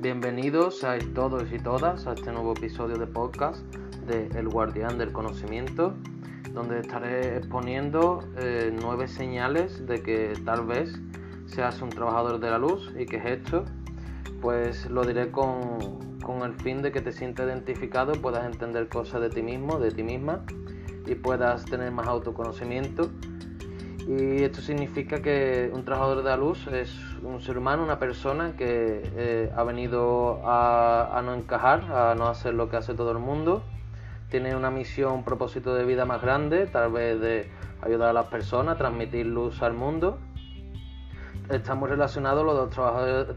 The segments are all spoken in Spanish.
Bienvenidos a todos y todas a este nuevo episodio de podcast de El Guardián del Conocimiento, donde estaré exponiendo eh, nueve señales de que tal vez seas un trabajador de la luz y que es esto, pues lo diré con, con el fin de que te sientas identificado, puedas entender cosas de ti mismo, de ti misma y puedas tener más autoconocimiento y esto significa que un trabajador de la luz es un ser humano, una persona que eh, ha venido a, no encajar, a no hacer lo que hace todo el mundo. Tiene una misión, un propósito de vida más grande, tal vez de ayudar a las personas, transmitir luz al mundo. Estamos relacionados los dos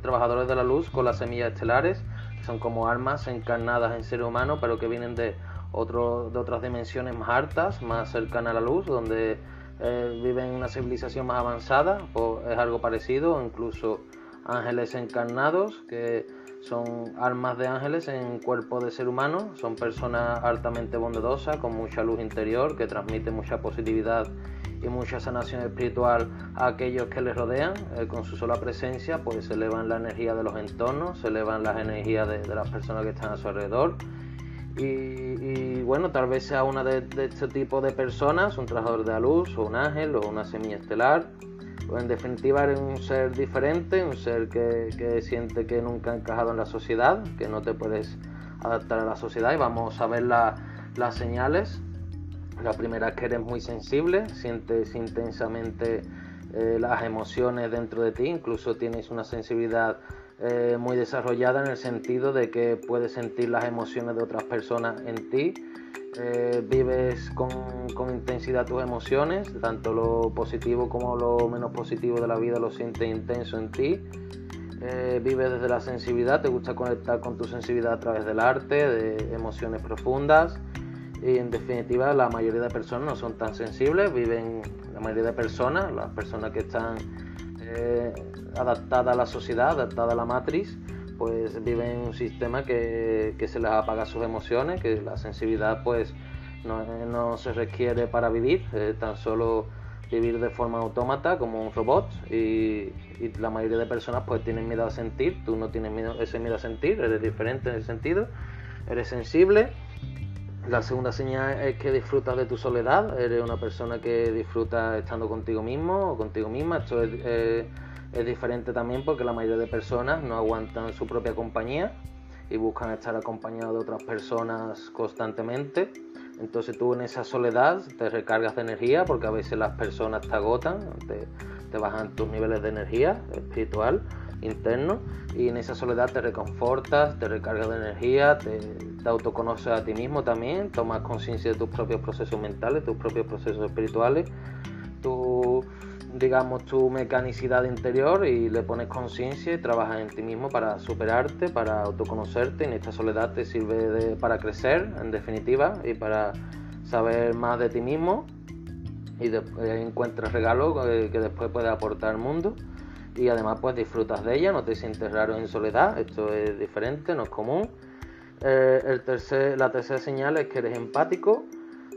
trabajadores, de la luz con las semillas estelares, que son como armas encarnadas en ser humano, pero que vienen de, otro, de otras dimensiones más altas, más cercanas a la luz, donde eh, viven en una civilización más avanzada, o es algo parecido, incluso ángeles encarnados, que son almas de ángeles en cuerpo de ser humano, son personas altamente bondadosas, con mucha luz interior, que transmiten mucha positividad y mucha sanación espiritual a aquellos que les rodean. Eh, con su sola presencia, pues se elevan la energía de los entornos, se elevan las energías de, de las personas que están a su alrededor y, bueno, tal vez sea una de, este tipo de personas, un trabajador de la luz, o un ángel, o una semilla estelar. O en definitiva, eres un ser diferente, un ser que, siente que nunca ha encajado en la sociedad, que no te puedes adaptar a la sociedad. Y vamos a ver las señales. La primera es que eres muy sensible, sientes intensamente eh, las emociones dentro de ti, incluso tienes una sensibilidad eh, muy desarrollada en el sentido de que puedes sentir las emociones de otras personas en ti, eh, vives con, intensidad tus emociones, tanto lo positivo como lo menos positivo de la vida lo sientes intenso en ti. Eh, vives desde la sensibilidad, te gusta conectar con tu sensibilidad a través del arte, de emociones profundas y en definitiva la mayoría de personas no son tan sensibles, viven la mayoría de personas, las personas que están adaptada a la sociedad, adaptada a la matriz, pues viven en un sistema que, se les apaga sus emociones, que la sensibilidad pues no, se requiere para vivir, tan solo vivir de forma autómata como un robot y, la mayoría de personas pues tienen miedo a sentir, tú no tienes miedo, ese miedo a sentir, eres diferente en ese sentido, eres sensible. La segunda señal es que disfrutas de tu soledad, eres una persona que disfruta estando contigo mismo o contigo misma, esto es es diferente también porque la mayoría de personas no aguantan su propia compañía y buscan estar acompañados de otras personas constantemente. Entonces tú en esa soledad te recargas de energía porque a veces las personas te agotan, te, bajan tus niveles de energía espiritual interno y en esa soledad te reconfortas, te recargas de energía, te, te autoconoces a ti mismo también, tomas conciencia de tus propios procesos mentales, tus propios procesos espirituales, tú digamos, tu mecanicidad interior y le pones conciencia y trabajas en ti mismo para superarte, para autoconocerte. En esta soledad te sirve para crecer, en definitiva, y para saber más de ti mismo y encuentras regalos que, después puedes aportar al mundo y además pues disfrutas de ella, no te sientes raro en soledad, esto es diferente, no es común. Eh, el tercer, la tercera señal es que eres empático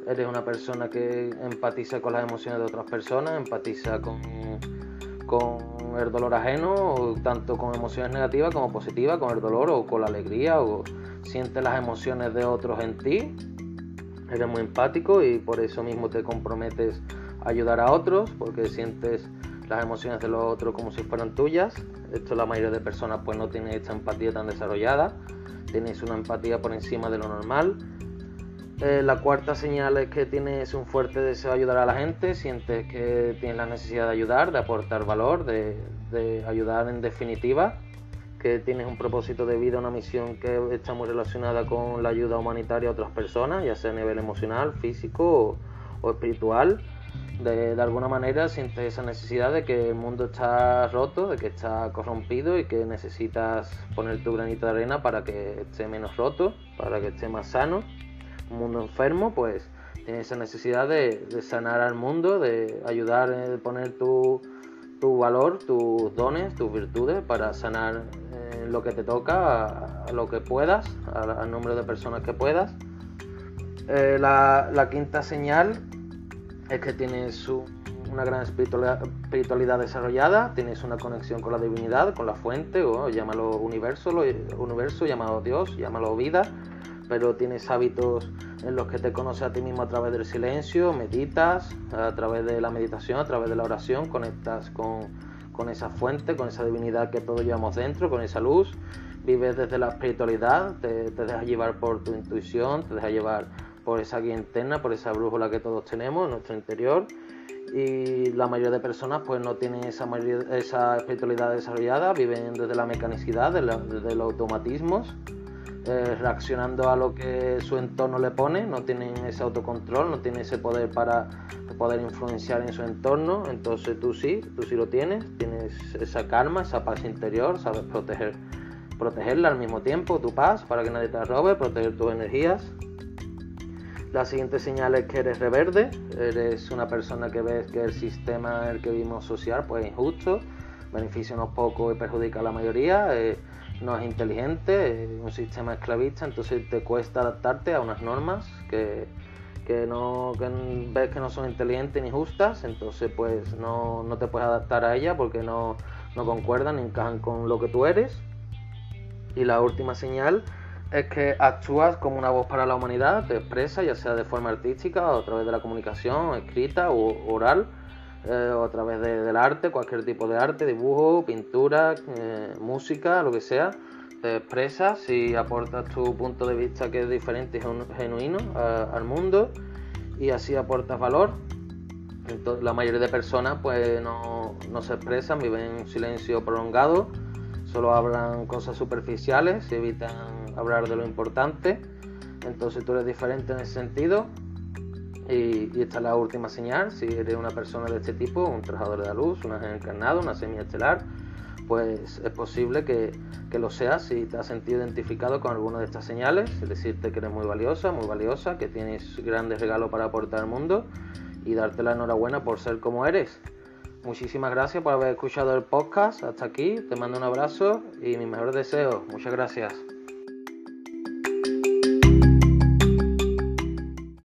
eres una persona que empatiza con las emociones de otras personas, empatiza con, con el dolor ajeno, tanto con emociones negativas como positivas, con el dolor o con la alegría, o sientes las emociones de otros en ti. Eres muy empático y por eso mismo te comprometes a ayudar a otros, porque sientes las emociones de los otros como si fueran tuyas. Esto la mayoría de personas pues no tiene esta empatía tan desarrollada. Tienes una empatía por encima de lo normal eh, la cuarta señal es que tienes un fuerte deseo de ayudar a la gente, sientes que tienes la necesidad de ayudar, de aportar valor, de, ayudar en definitiva, que tienes un propósito de vida, una misión que está muy relacionada con la ayuda humanitaria a otras personas, ya sea a nivel emocional, físico o, espiritual. De, de, alguna manera sientes esa necesidad de que el mundo está roto, de que está corrompido y que necesitas poner tu granito de arena para que esté menos roto, para que esté más sano un mundo enfermo, pues tienes esa necesidad de, sanar al mundo, de ayudar, de poner tu, valor, tus dones, tus virtudes para sanar eh, lo que te toca, a, lo que puedas, al número de personas que puedas. Eh, la, quinta señal es que tienes una gran espiritualidad desarrollada, tienes una conexión con la divinidad, con la fuente, o llámalo universo, lo, universo, llámalo Dios, llámalo vida, pero tienes hábitos en los que te conoces a ti mismo a través del silencio, meditas, a través de la meditación, a través de la oración, conectas con, con esa fuente, con esa divinidad que todos llevamos dentro, con esa luz, vives desde la espiritualidad, te, te dejas llevar por tu intuición, te dejas llevar por esa guía interna, por esa brújula que todos tenemos en nuestro interior. Y la mayoría de personas pues no tienen esa, espiritualidad desarrollada, viven desde la mecanicidad, desde, los automatismos, eh, reaccionando a lo que su entorno le pone, no tienen ese autocontrol, no tienen ese poder para poder influenciar en su entorno, entonces tú sí, tú sí lo tienes, tienes esa calma, esa paz interior, sabes proteger, protegerla al mismo tiempo, tu paz, para que nadie te robe, proteger tus energías, la siguiente señal es que eres reverde, eres una persona que ves que el sistema en el que vivimos social pues es injusto, beneficia unos pocos y perjudica a la mayoría, eh, no es inteligente, es un sistema esclavista, entonces te cuesta adaptarte a unas normas que, no ves que no son inteligentes ni justas, entonces pues no, te puedes adaptar a ellas porque no, no concuerdan ni encajan con lo que tú eres. Y la última señal es que actúas como una voz para la humanidad, te expresas ya sea de forma artística a través de la comunicación escrita o oral, eh, o a través del arte, cualquier tipo de arte, dibujo, pintura, eh, música, lo que sea, te expresas y aportas tu punto de vista que es diferente y genuino al mundo y así aportas valor. La mayoría de personas pues no, no se expresan, viven en silencio prolongado, solo hablan cosas superficiales y evitan hablar de lo importante. Entonces tú eres diferente en ese sentido. Y, esta es la última señal. Si eres una persona de este tipo, un trabajador de la luz, un ángel encarnado, una semilla estelar, pues es posible que, que, lo seas si te has sentido identificado con alguna de estas señales. Es decirte que eres muy valiosa, muy valiosa, que tienes grandes regalos para aportar al mundo y darte la enhorabuena por ser como eres. Muchísimas gracias por haber escuchado el podcast hasta aquí. Te mando un abrazo y mis mejores deseos. Muchas gracias.